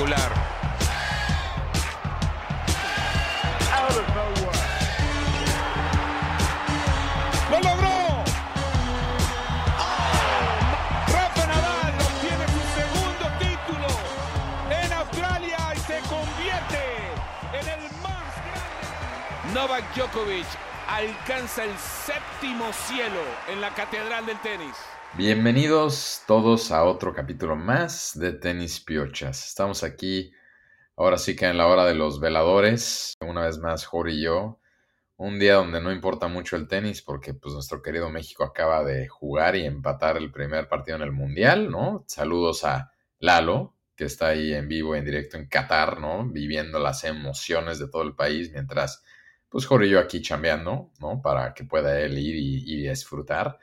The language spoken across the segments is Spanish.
Espectacular. ¡Lo logró! Rafa Nadal obtiene su segundo título en Australia y se convierte en el más grande. Novak Djokovic alcanza el séptimo cielo en la catedral del tenis. Bienvenidos todos a otro capítulo más de Tenis Piochas. Estamos aquí, ahora sí que en la hora de los veladores, una vez más Jorge y yo, un día donde no importa mucho el tenis porque pues nuestro querido México acaba de jugar y empatar el primer partido en el Mundial, ¿no? Saludos a Lalo, que está ahí en vivo, en directo en Qatar, ¿no? Viviendo las emociones de todo el país mientras pues Jorge y yo aquí chambeando, ¿no? Para que pueda él ir y, y disfrutar.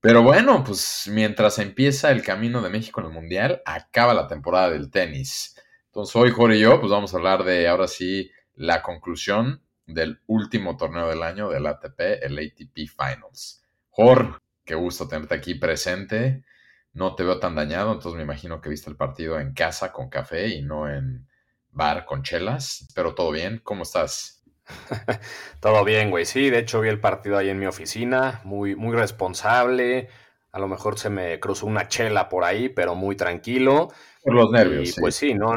Pero bueno, pues mientras empieza el camino de México en el Mundial, acaba la temporada del tenis. Entonces hoy Jorge y yo, pues vamos a hablar de ahora sí la conclusión del último torneo del año del ATP, el ATP Finals. Jorge, qué gusto tenerte aquí presente. No te veo tan dañado, entonces me imagino que viste el partido en casa con café y no en bar con chelas. Pero todo bien, ¿cómo estás? Todo bien, güey. Sí, de hecho vi el partido ahí en mi oficina, muy, muy responsable. A lo mejor se me cruzó una chela por ahí, pero muy tranquilo. Por los nervios. Y pues sí, no.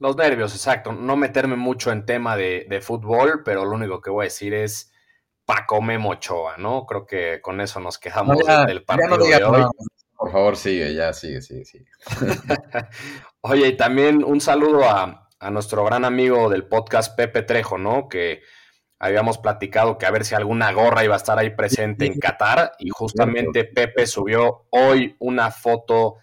Los nervios, exacto. No meterme mucho en tema de, de fútbol, pero lo único que voy a decir es Paco Memo Ochoa, ¿no? Creo que con eso nos quedamos No, ya- del partido no digas de hoy. Por favor, sigue, ya sigue, sigue, sigue. Oye, y también un saludo a, a nuestro gran amigo del podcast, Pepe Trejo, ¿no? Que habíamos platicado que a ver si alguna gorra iba a estar ahí presente en Qatar y justamente Pepe subió hoy una foto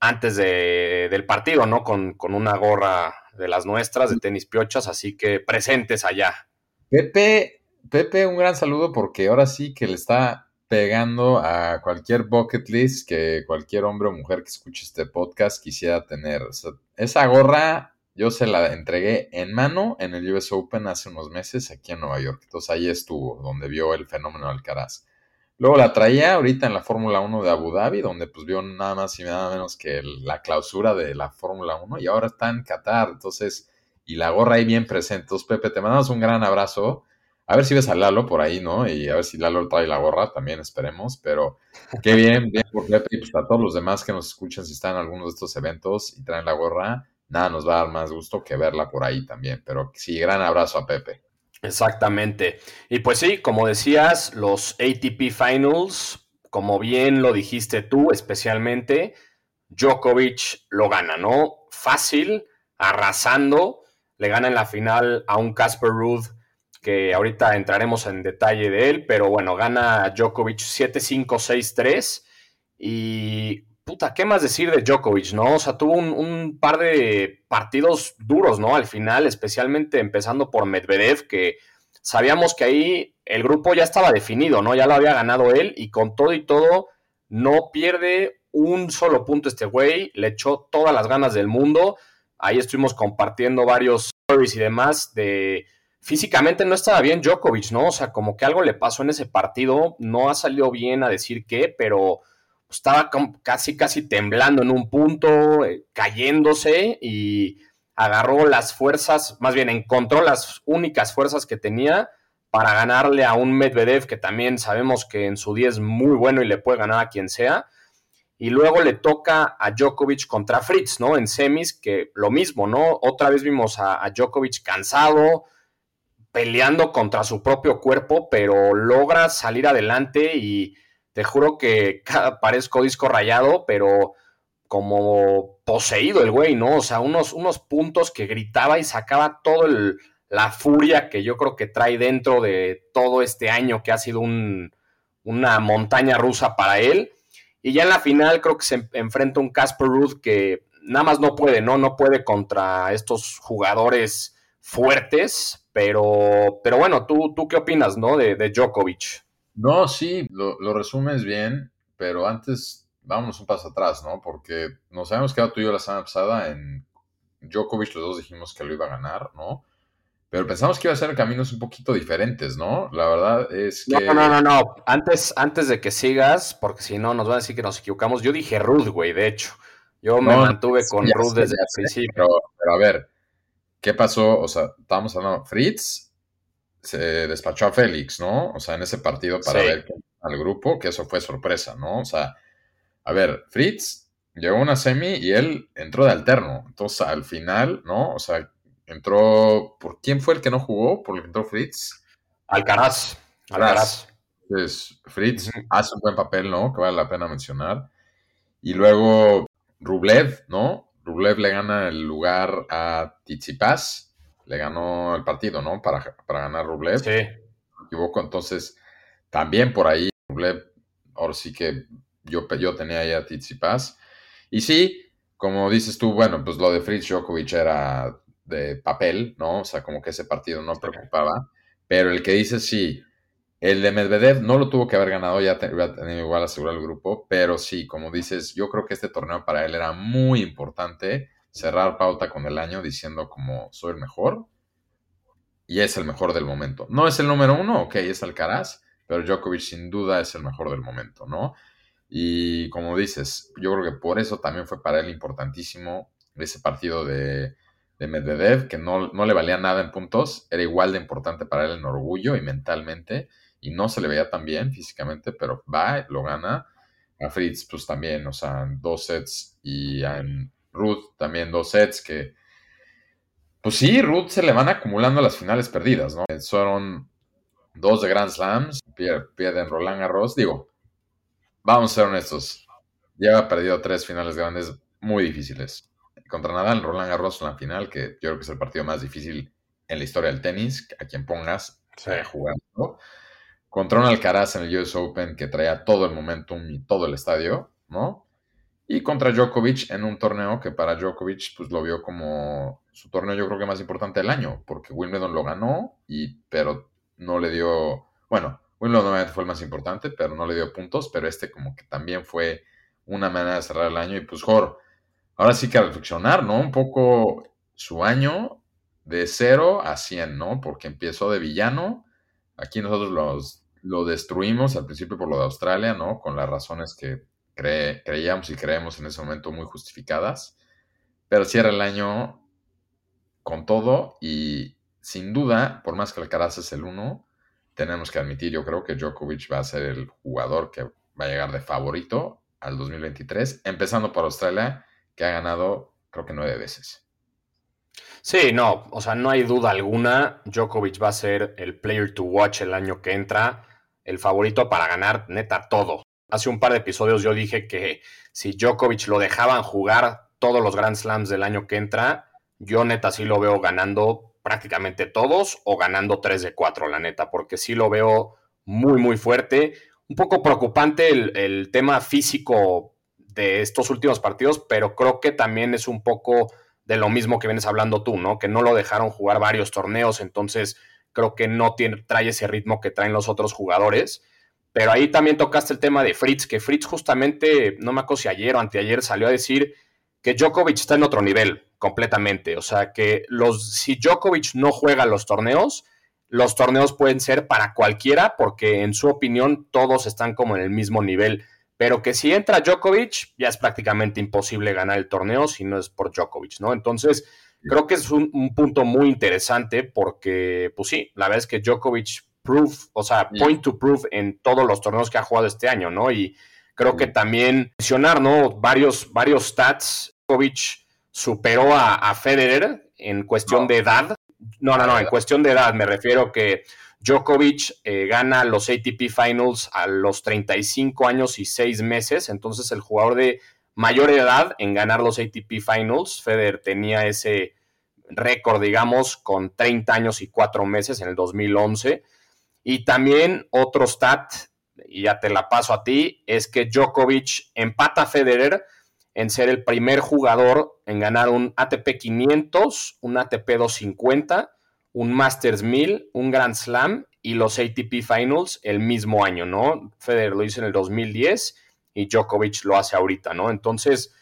antes de- del partido, ¿no? Con, con una gorra de las nuestras, de tenis piochas, así que presentes allá. Pepe, Pepe, un gran saludo porque ahora sí que le está pegando a cualquier bucket list que cualquier hombre o mujer que escuche este podcast quisiera tener. O sea, esa gorra yo se la entregué en mano en el US Open hace unos meses aquí en Nueva York. Entonces ahí estuvo, donde vio el fenómeno Alcaraz. Luego la traía ahorita en la Fórmula 1 de Abu Dhabi, donde pues vio nada más y nada menos que la clausura de la Fórmula 1 y ahora está en Qatar. Entonces, y la gorra ahí bien presente. Entonces, Pepe, te mandamos un gran abrazo. A ver si ves a Lalo por ahí, ¿no? Y a ver si Lalo trae la gorra, también esperemos. Pero qué bien, bien por Pepe. Y pues a todos los demás que nos escuchen, si están en alguno de estos eventos y traen la gorra, nada nos va a dar más gusto que verla por ahí también. Pero sí, gran abrazo a Pepe. Exactamente. Y pues sí, como decías, los ATP Finals, como bien lo dijiste tú, especialmente, Djokovic lo gana, ¿no? Fácil, arrasando, le gana en la final a un Casper Ruud que ahorita entraremos en detalle de él, pero bueno, gana Djokovic 7-5, 6-3 y puta, ¿qué más decir de Djokovic, no? O sea, tuvo un, par de partidos duros, ¿no? Al final, especialmente empezando por Medvedev, que sabíamos que ahí el grupo ya estaba definido, ¿no? Ya lo había ganado él y con todo y todo no pierde un solo punto este güey, le echó todas las ganas del mundo. Ahí estuvimos compartiendo varios stories y demás de físicamente no estaba bien Djokovic, ¿no? O sea, como que algo le pasó en ese partido, no ha salido bien a decir qué, pero estaba casi, casi temblando en un punto, eh, cayéndose y agarró las fuerzas, más bien encontró las únicas fuerzas que tenía para ganarle a un Medvedev que también sabemos que en su día es muy bueno y le puede ganar a quien sea. Y luego le toca a Djokovic contra Fritz, ¿no? En semis, que lo mismo, ¿no? Otra vez vimos a, a Djokovic cansado, peleando contra su propio cuerpo, pero logra salir adelante y te juro que parezco disco rayado, pero como poseído el güey, ¿no? O sea, unos, unos puntos que gritaba y sacaba todo el, la furia que yo creo que trae dentro de todo este año que ha sido un, una montaña rusa para él. Y ya en la final creo que se enfrenta un Casper Ruud que nada más no puede, ¿no? No puede contra estos jugadores fuertes, pero, pero bueno, ¿tú, ¿tú qué opinas, ¿no? De, de Djokovic. No, sí, lo, lo resumes bien, pero antes vámonos un paso atrás, ¿no? Porque nos habíamos quedado tú y yo la semana pasada en Djokovic, los dos dijimos que lo iba a ganar, ¿no? Pero pensamos que iba a ser caminos un poquito diferentes, ¿no? La verdad es que... No, no, no, no. Antes, antes de que sigas, porque si no nos van a decir que nos equivocamos, yo dije Ruth, güey, de hecho. Yo me mantuve con Ruth desde el principio. Pero, pero, a ver, ¿qué pasó? O sea, estábamos hablando, Fritz se despachó a Félix, ¿no? O sea, en ese partido para ver al grupo, que eso fue sorpresa, ¿no? O sea, a ver, Fritz llegó a una semi y él entró de alterno. Entonces, al final, ¿no? O sea, entró. ¿Por quién fue el que no jugó? ¿Por el que entró Fritz? Alcaraz. Alcaraz. Entonces, Fritz hace un buen papel, ¿no? Que vale la pena mencionar. Y luego Rublev, ¿no? Rublev le gana el lugar a Tizipas. Le ganó el partido, ¿no? Para, para ganar Rublev. Sí. me equivoco. Entonces, también por ahí, Rublev, ahora sí que yo, yo tenía ahí a Tizipas. Y sí, como dices tú, bueno, pues lo de Fritz Djokovic era de papel, ¿no? O sea, como que ese partido no preocupaba. Pero el que dice sí, el de Medvedev no lo tuvo que haber ganado, ya tenía igual asegurar el grupo, pero sí, como dices, yo creo que este torneo para él era muy importante cerrar pauta con el año diciendo como soy el mejor y es el mejor del momento. No es el número uno, ok, es Alcaraz, pero Djokovic sin duda es el mejor del momento, ¿no? Y como dices, yo creo que por eso también fue para él importantísimo ese partido de, de Medvedev, que no, no le valía nada en puntos, era igual de importante para él en orgullo y mentalmente y no se le veía tan bien físicamente, pero va, lo gana. A Fritz, pues también, o sea, dos sets y a Ruth también dos sets que, pues sí, Ruth se le van acumulando las finales perdidas, ¿no? Fueron dos de Grand Slams, pierden Roland Garros, digo, vamos a ser honestos, ya perdido tres finales grandes muy difíciles. Contra Nadal, Roland Garros en la final, que yo creo que es el partido más difícil en la historia del tenis, a quien pongas a jugar, ¿no? contra un Alcaraz en el US Open que traía todo el momentum y todo el estadio, ¿no? Y contra Djokovic en un torneo que para Djokovic pues lo vio como su torneo yo creo que más importante del año, porque Wimbledon lo ganó, y, pero no le dio, bueno, Wimbledon obviamente fue el más importante, pero no le dio puntos, pero este como que también fue una manera de cerrar el año y pues Jor, ahora sí que reflexionar, ¿no? Un poco su año de 0 a 100, ¿no? Porque empezó de villano, aquí nosotros los lo destruimos al principio por lo de Australia, ¿no? Con las razones que creíamos y creemos en ese momento muy justificadas. Pero cierra el año con todo y sin duda, por más que Alcaraz es el uno, tenemos que admitir, yo creo que Djokovic va a ser el jugador que va a llegar de favorito al 2023, empezando por Australia, que ha ganado creo que nueve veces. Sí, no, o sea, no hay duda alguna. Djokovic va a ser el player to watch el año que entra, el favorito para ganar neta todo. Hace un par de episodios yo dije que si Djokovic lo dejaban jugar todos los Grand Slams del año que entra, yo neta sí lo veo ganando prácticamente todos o ganando 3 de 4, la neta, porque sí lo veo muy, muy fuerte. Un poco preocupante el, el tema físico de estos últimos partidos, pero creo que también es un poco de lo mismo que vienes hablando tú, ¿no? Que no lo dejaron jugar varios torneos, entonces creo que no tiene, trae ese ritmo que traen los otros jugadores. Pero ahí también tocaste el tema de Fritz, que Fritz justamente, no me acuerdo si ayer o anteayer salió a decir que Djokovic está en otro nivel completamente. O sea, que los, si Djokovic no juega los torneos, los torneos pueden ser para cualquiera, porque en su opinión todos están como en el mismo nivel pero que si entra Djokovic, ya es prácticamente imposible ganar el torneo si no es por Djokovic, ¿no? Entonces, creo que es un, punto muy interesante porque, pues sí, la verdad es que Djokovic proof, o sea, point to proof en todos los torneos que ha jugado este año, ¿no? Y creo que también mencionar, ¿no? Varios, varios stats. Djokovic superó a, Federer en cuestión de edad. No, no, no, en cuestión de edad me refiero que Djokovic eh, gana los ATP Finals a los 35 años y 6 meses, entonces el jugador de mayor edad en ganar los ATP Finals, Federer tenía ese récord, digamos, con 30 años y 4 meses en el 2011. Y también otro stat, y ya te la paso a ti, es que Djokovic empata a Federer en ser el primer jugador en ganar un ATP 500, un ATP 250 un Masters 1000, un Grand Slam y los ATP Finals el mismo año, ¿no? Federer lo hizo en el 2010 y Djokovic lo hace ahorita, ¿no? Entonces,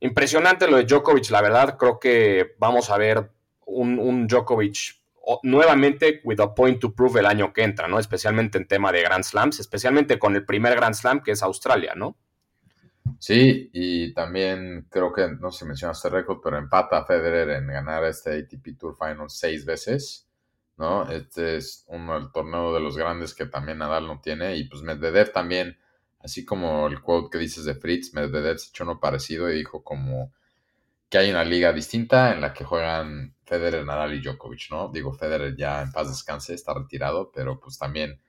impresionante lo de Djokovic, la verdad, creo que vamos a ver un, un Djokovic nuevamente with a point to prove el año que entra, ¿no? Especialmente en tema de Grand Slams, especialmente con el primer Grand Slam que es Australia, ¿no? Sí, y también creo que, no sé si mencionaste récord, pero empata a Federer en ganar este ATP Tour Final seis veces, ¿no? Este es uno del torneo de los grandes que también Nadal no tiene, y pues Medvedev también, así como el quote que dices de Fritz, Medvedev se echó uno parecido y dijo como que hay una liga distinta en la que juegan Federer, Nadal y Djokovic, ¿no? Digo, Federer ya en paz descanse, está retirado, pero pues también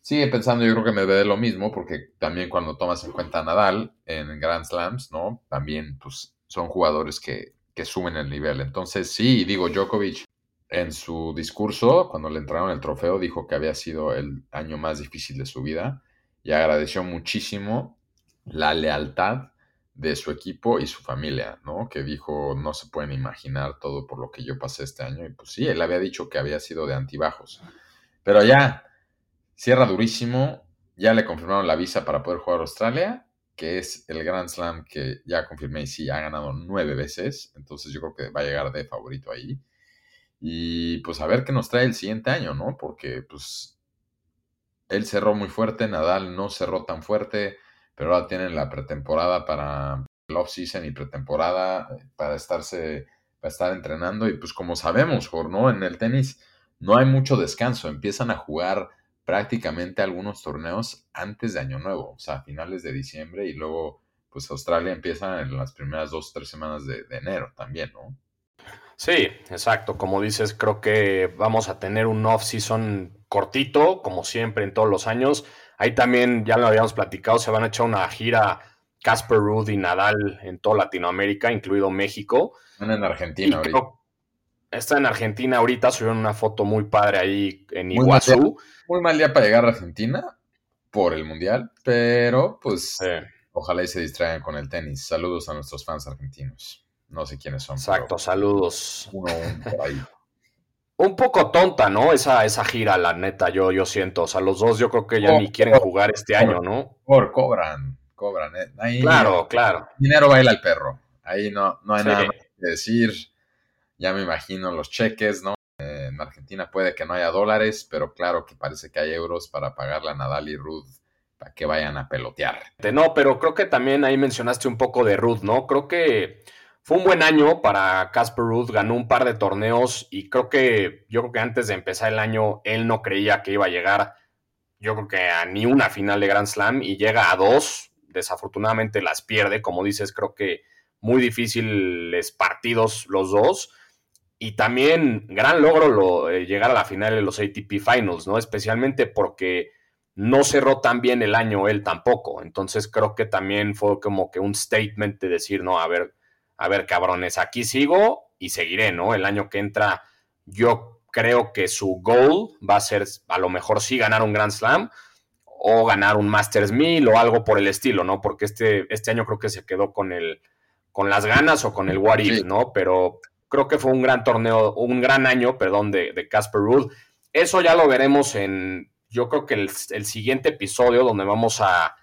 sigue pensando, yo creo que me ve lo mismo, porque también cuando tomas en cuenta a Nadal en Grand Slams, ¿no? También pues son jugadores que, que suben el nivel. Entonces, sí, digo, Djokovic en su discurso, cuando le entraron el trofeo, dijo que había sido el año más difícil de su vida y agradeció muchísimo la lealtad de su equipo y su familia, ¿no? Que dijo, no se pueden imaginar todo por lo que yo pasé este año. Y pues sí, él había dicho que había sido de antibajos. Pero ya, cierra durísimo, ya le confirmaron la visa para poder jugar a Australia, que es el Grand Slam que ya confirmé y sí, ha ganado nueve veces. Entonces yo creo que va a llegar de favorito ahí. Y pues a ver qué nos trae el siguiente año, ¿no? Porque pues él cerró muy fuerte, Nadal no cerró tan fuerte pero ahora tienen la pretemporada para el off-season y pretemporada eh, para estarse, para estar entrenando. Y pues como sabemos, ¿no? En el tenis no hay mucho descanso. Empiezan a jugar prácticamente algunos torneos antes de Año Nuevo, o sea, a finales de diciembre y luego pues Australia empieza en las primeras dos o tres semanas de, de enero también, ¿no? Sí, exacto. Como dices, creo que vamos a tener un off-season cortito, como siempre en todos los años. Ahí también, ya lo habíamos platicado, se van a echar una gira Casper Ruud y Nadal en toda Latinoamérica, incluido México. Están en Argentina ahorita. Está en Argentina ahorita, subieron una foto muy padre ahí en Iguazú. Muy mal día, para llegar a Argentina por el Mundial, pero pues ojalá y se distraigan con el tenis. Saludos a nuestros fans argentinos. No sé quiénes son. Exacto, saludos. Uno, uno por ahí un poco tonta, ¿no? Esa, esa gira, la neta, yo, yo siento. O sea, los dos yo creo que ya ni quieren jugar este año, ¿no? Por cobran, cobran. ¿eh? claro, claro. Dinero baila el perro. Ahí no, no hay nada que decir. Ya me imagino los cheques, ¿no? Eh, en Argentina puede que no haya dólares, pero claro que parece que hay euros para pagarle a Nadal y Ruth para que vayan a pelotear. No, pero creo que también ahí mencionaste un poco de Ruth, ¿no? Creo que fue un buen año para Casper Ruth, ganó un par de torneos y creo que yo creo que antes de empezar el año él no creía que iba a llegar, yo creo que a ni una final de Grand Slam y llega a dos, desafortunadamente las pierde, como dices, creo que muy difíciles partidos los dos y también gran logro lo, eh, llegar a la final de los ATP Finals, ¿no? Especialmente porque no cerró tan bien el año él tampoco, entonces creo que también fue como que un statement de decir, no, a ver, a ver, cabrones, aquí sigo y seguiré, ¿no? El año que entra, yo creo que su goal va a ser a lo mejor sí ganar un Grand Slam o ganar un Masters 1000 o algo por el estilo, ¿no? Porque este, este año creo que se quedó con el con las ganas o con el What If, ¿no? Pero creo que fue un gran torneo, un gran año, perdón, de Casper Ruud. Eso ya lo veremos en, yo creo que el, siguiente episodio donde vamos a,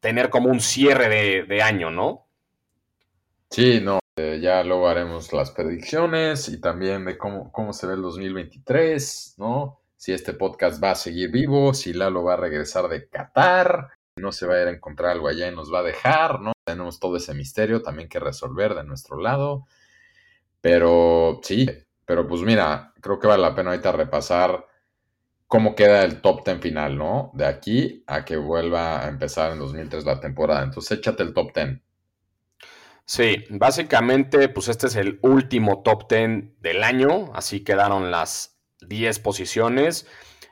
tener como un cierre de, de año, ¿no? Sí, no, eh, ya luego haremos las predicciones y también de cómo, cómo se ve el 2023, ¿no? Si este podcast va a seguir vivo, si Lalo va a regresar de Qatar, no se va a ir a encontrar algo allá y nos va a dejar, ¿no? Tenemos todo ese misterio también que resolver de nuestro lado. Pero sí, pero pues mira, creo que vale la pena ahorita repasar cómo queda el top 10 final, ¿no? De aquí a que vuelva a empezar en 2003 la temporada. Entonces échate el top 10. Sí, básicamente, pues este es el último top 10 del año, así quedaron las 10 posiciones.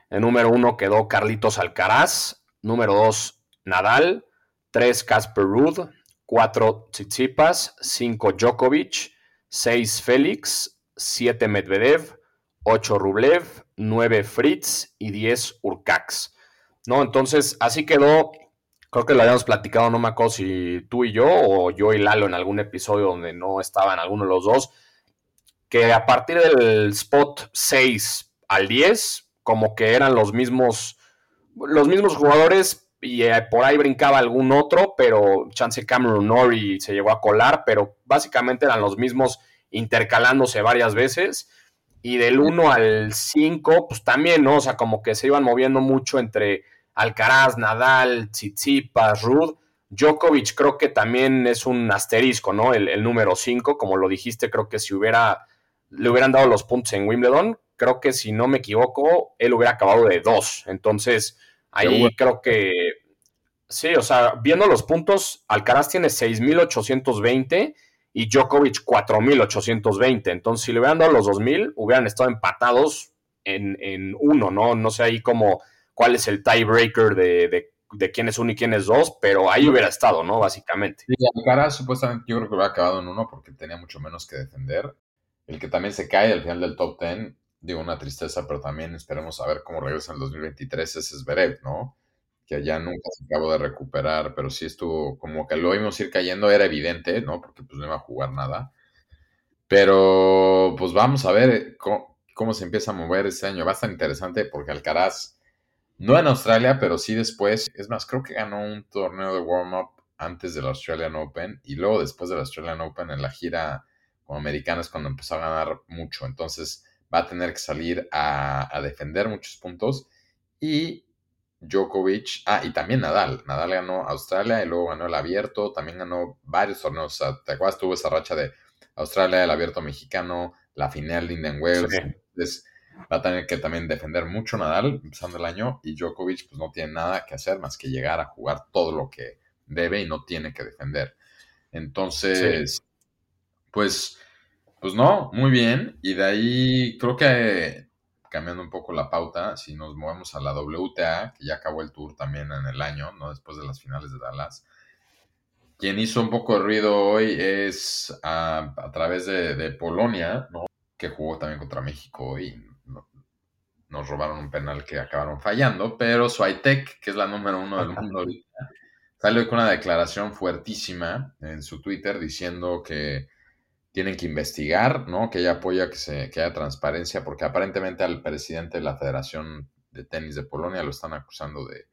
El número 1 quedó Carlitos Alcaraz, número 2 Nadal, 3 Casper Ruud, 4 Tsitsipas, 5 Djokovic, 6 Félix, 7 Medvedev, 8 Rublev, 9 Fritz y 10 Urcax. ¿No? Entonces, así quedó creo que lo habíamos platicado, no me acuerdo si tú y yo o yo y Lalo en algún episodio donde no estaban alguno de los dos, que a partir del spot 6 al 10, como que eran los mismos, los mismos jugadores y eh, por ahí brincaba algún otro, pero chance Cameron Norrie se llegó a colar, pero básicamente eran los mismos intercalándose varias veces. Y del 1 al 5, pues también, ¿no? O sea, como que se iban moviendo mucho entre Alcaraz, Nadal, Tsitsipas, Rudd. Djokovic creo que también es un asterisco, ¿no? El, número 5, como lo dijiste, creo que si hubiera, le hubieran dado los puntos en Wimbledon, creo que si no me equivoco, él hubiera acabado de 2. Entonces, ahí creo que, sí, o sea, viendo los puntos, Alcaraz tiene 6.820 y Djokovic 4.820. Entonces, si le hubieran dado los 2.000, hubieran estado empatados en, en uno, ¿no? No sé ahí cómo, cuál es el tiebreaker de, de de quién es uno y quién es dos, pero ahí hubiera estado, ¿no? Básicamente. Sí, Alcaraz supuestamente yo creo que hubiera acabado en uno porque tenía mucho menos que defender. El que también se cae al final del top ten, digo, una tristeza, pero también esperemos a ver cómo regresa en el 2023, ese es Zverev, ¿no? Que allá nunca se acabó de recuperar, pero sí estuvo como que lo vimos ir cayendo, era evidente, ¿no? Porque pues no iba a jugar nada. Pero pues vamos a ver cómo, cómo se empieza a mover este año. Va a estar interesante porque Alcaraz no en Australia, pero sí después. Es más, creo que ganó un torneo de warm-up antes del Australian Open y luego después del Australian Open en la gira como americana es cuando empezó a ganar mucho. Entonces va a tener que salir a, defender muchos puntos. Y Djokovic, ah, y también Nadal. Nadal ganó Australia y luego ganó el abierto. También ganó varios torneos. O sea, ¿te acuerdas? Tuvo esa racha de Australia, el abierto mexicano, la final de Indian Wells va a tener que también defender mucho Nadal empezando el año y Djokovic pues no tiene nada que hacer más que llegar a jugar todo lo que debe y no tiene que defender. Entonces, pues, pues no, muy bien. Y de ahí creo que cambiando un poco la pauta, si nos movemos a la WTA, que ya acabó el tour también en el año, ¿no? Después de las finales de Dallas. Quien hizo un poco de ruido hoy es a, través de, de, Polonia, ¿no? Que jugó también contra México y nos robaron un penal que acabaron fallando, pero Swiatek, que es la número uno del mundo ahorita, salió con una declaración fuertísima en su Twitter diciendo que tienen que investigar, ¿no? Que ella apoya que, se, que haya transparencia, porque aparentemente al presidente de la Federación de Tenis de Polonia lo están acusando de,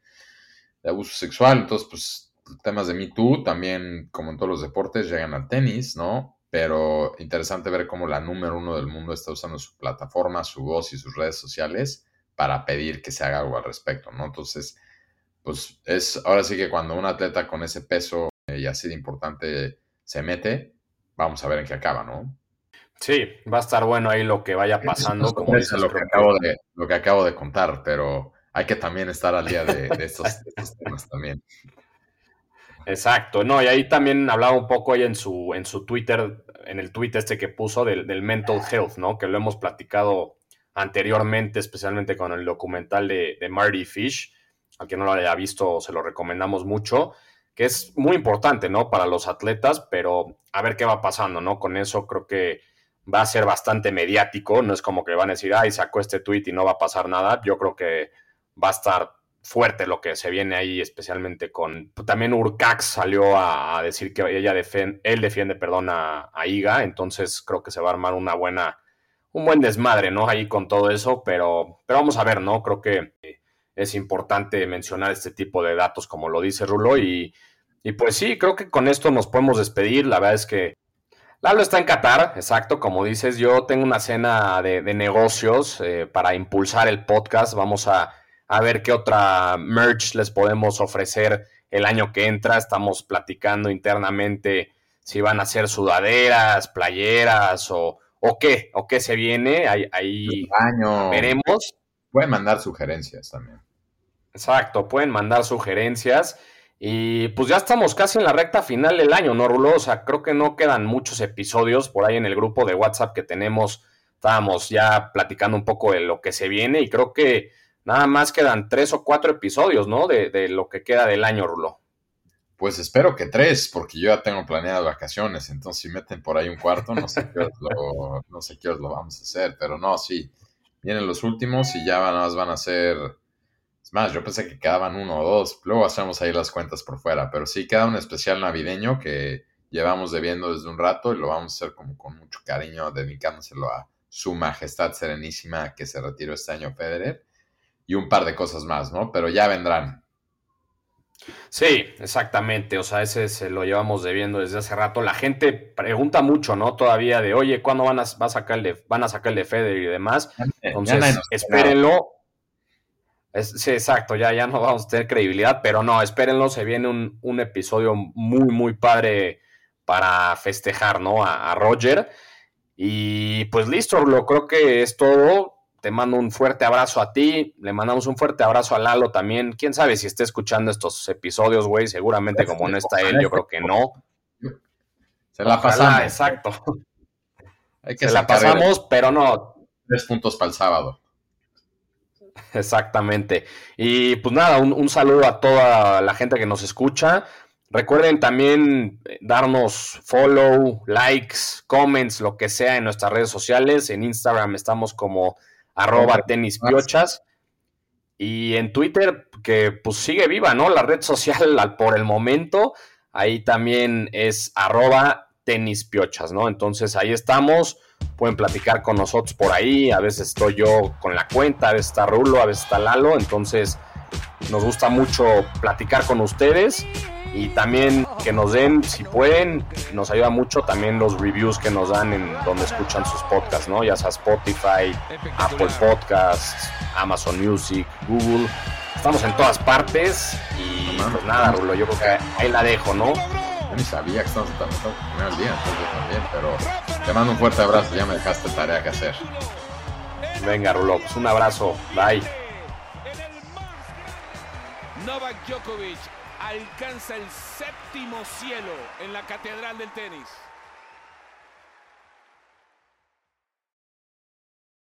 de abuso sexual. Entonces, pues, temas de Me Too también, como en todos los deportes, llegan al tenis, ¿no? Pero interesante ver cómo la número uno del mundo está usando su plataforma, su voz y sus redes sociales para pedir que se haga algo al respecto, ¿no? Entonces, pues es ahora sí que cuando un atleta con ese peso eh, y así de importante se mete, vamos a ver en qué acaba, ¿no? Sí, va a estar bueno ahí lo que vaya pasando, como dices, lo que, acabo de, lo que acabo de contar, pero hay que también estar al día de, estos temas también. Exacto, no, y ahí también hablaba un poco en su, en su Twitter, en el tweet este que puso del, mental health, ¿no? Que lo hemos platicado anteriormente, especialmente con el documental de, Marty Fish. Al que no lo haya visto, se lo recomendamos mucho, que es muy importante, ¿no? Para los atletas, pero a ver qué va pasando, ¿no? Con eso creo que va a ser bastante mediático, no es como que van a decir, ay, sacó este tweet y no va a pasar nada. Yo creo que va a estar fuerte lo que se viene ahí, especialmente con. También Urcax salió a, decir que ella defiende, él defiende, perdón, a, Iga, entonces creo que se va a armar una buena, un buen desmadre, ¿no? Ahí con todo eso, pero, pero vamos a ver, ¿no? Creo que es importante mencionar este tipo de datos, como lo dice Rulo, y, y pues sí, creo que con esto nos podemos despedir. La verdad es que Lalo está en Qatar, exacto, como dices, yo tengo una cena de, negocios eh, para impulsar el podcast. Vamos a a ver qué otra merch les podemos ofrecer el año que entra. Estamos platicando internamente si van a ser sudaderas, playeras o, o qué, o qué se viene. Ahí, ahí veremos. Pueden mandar sugerencias también. Exacto, pueden mandar sugerencias. Y pues ya estamos casi en la recta final del año, ¿no, Rulo? O sea, creo que no quedan muchos episodios por ahí en el grupo de WhatsApp que tenemos. Estábamos ya platicando un poco de lo que se viene y creo que nada más quedan tres o cuatro episodios, ¿no? De, lo que queda del año, Rulo. Pues espero que tres, porque yo ya tengo planeadas vacaciones, entonces si meten por ahí un cuarto, no sé qué os lo, no sé qué os lo vamos a hacer, pero no, sí, vienen los últimos y ya nada más van a ser, es más, yo pensé que quedaban uno o dos, luego hacemos ahí las cuentas por fuera, pero sí queda un especial navideño que llevamos debiendo desde un rato y lo vamos a hacer como con mucho cariño, dedicándoselo a su majestad serenísima que se retiró este año Federer y un par de cosas más, ¿no? Pero ya vendrán. Sí, exactamente. O sea, ese se lo llevamos debiendo desde hace rato. La gente pregunta mucho, ¿no? Todavía de, oye, ¿cuándo van a, va a sacar el de, van a sacar el de Federer y demás? Entonces, espérenlo. sí, exacto, ya, ya no vamos a tener credibilidad, pero no, espérenlo, se viene un, episodio muy, muy padre para festejar, ¿no? A, Roger. Y pues listo, lo creo que es todo. Te mando un fuerte abrazo a ti, le mandamos un fuerte abrazo a Lalo también. Quién sabe si esté escuchando estos episodios, güey, seguramente como no está él, yo creo que no. Se la pasamos. Exacto. Se la pasamos, pero no. Tres puntos para el sábado. Exactamente. Y pues nada, un, saludo a toda la gente que nos escucha. Recuerden también eh, darnos follow, likes, comments, lo que sea en nuestras redes sociales. En Instagram estamos como arroba tenispiochas. Y en Twitter, que pues sigue viva, ¿no? La red social por el momento. Ahí también es arroba tenispiochas, ¿no? Entonces ahí estamos pueden platicar con nosotros por ahí. A veces estoy yo con la cuenta, a veces está Rulo, a veces está Lalo. Entonces nos gusta mucho platicar con ustedes y también que nos den, si pueden, nos ayuda mucho también los reviews que nos dan en donde escuchan sus podcasts, ¿no? Ya sea Spotify, Apple Podcasts, Amazon Music, Google. Estamos en todas partes y pues nada, Rulo, yo creo que ahí la dejo, ¿no? Yo ni sabía que estamos en el primer día, entonces también, pero te mando un fuerte abrazo, ya me dejaste tarea que hacer. Venga, Rulo, pues un abrazo, bye. Novak Djokovic alcanza el séptimo cielo en la catedral del tenis.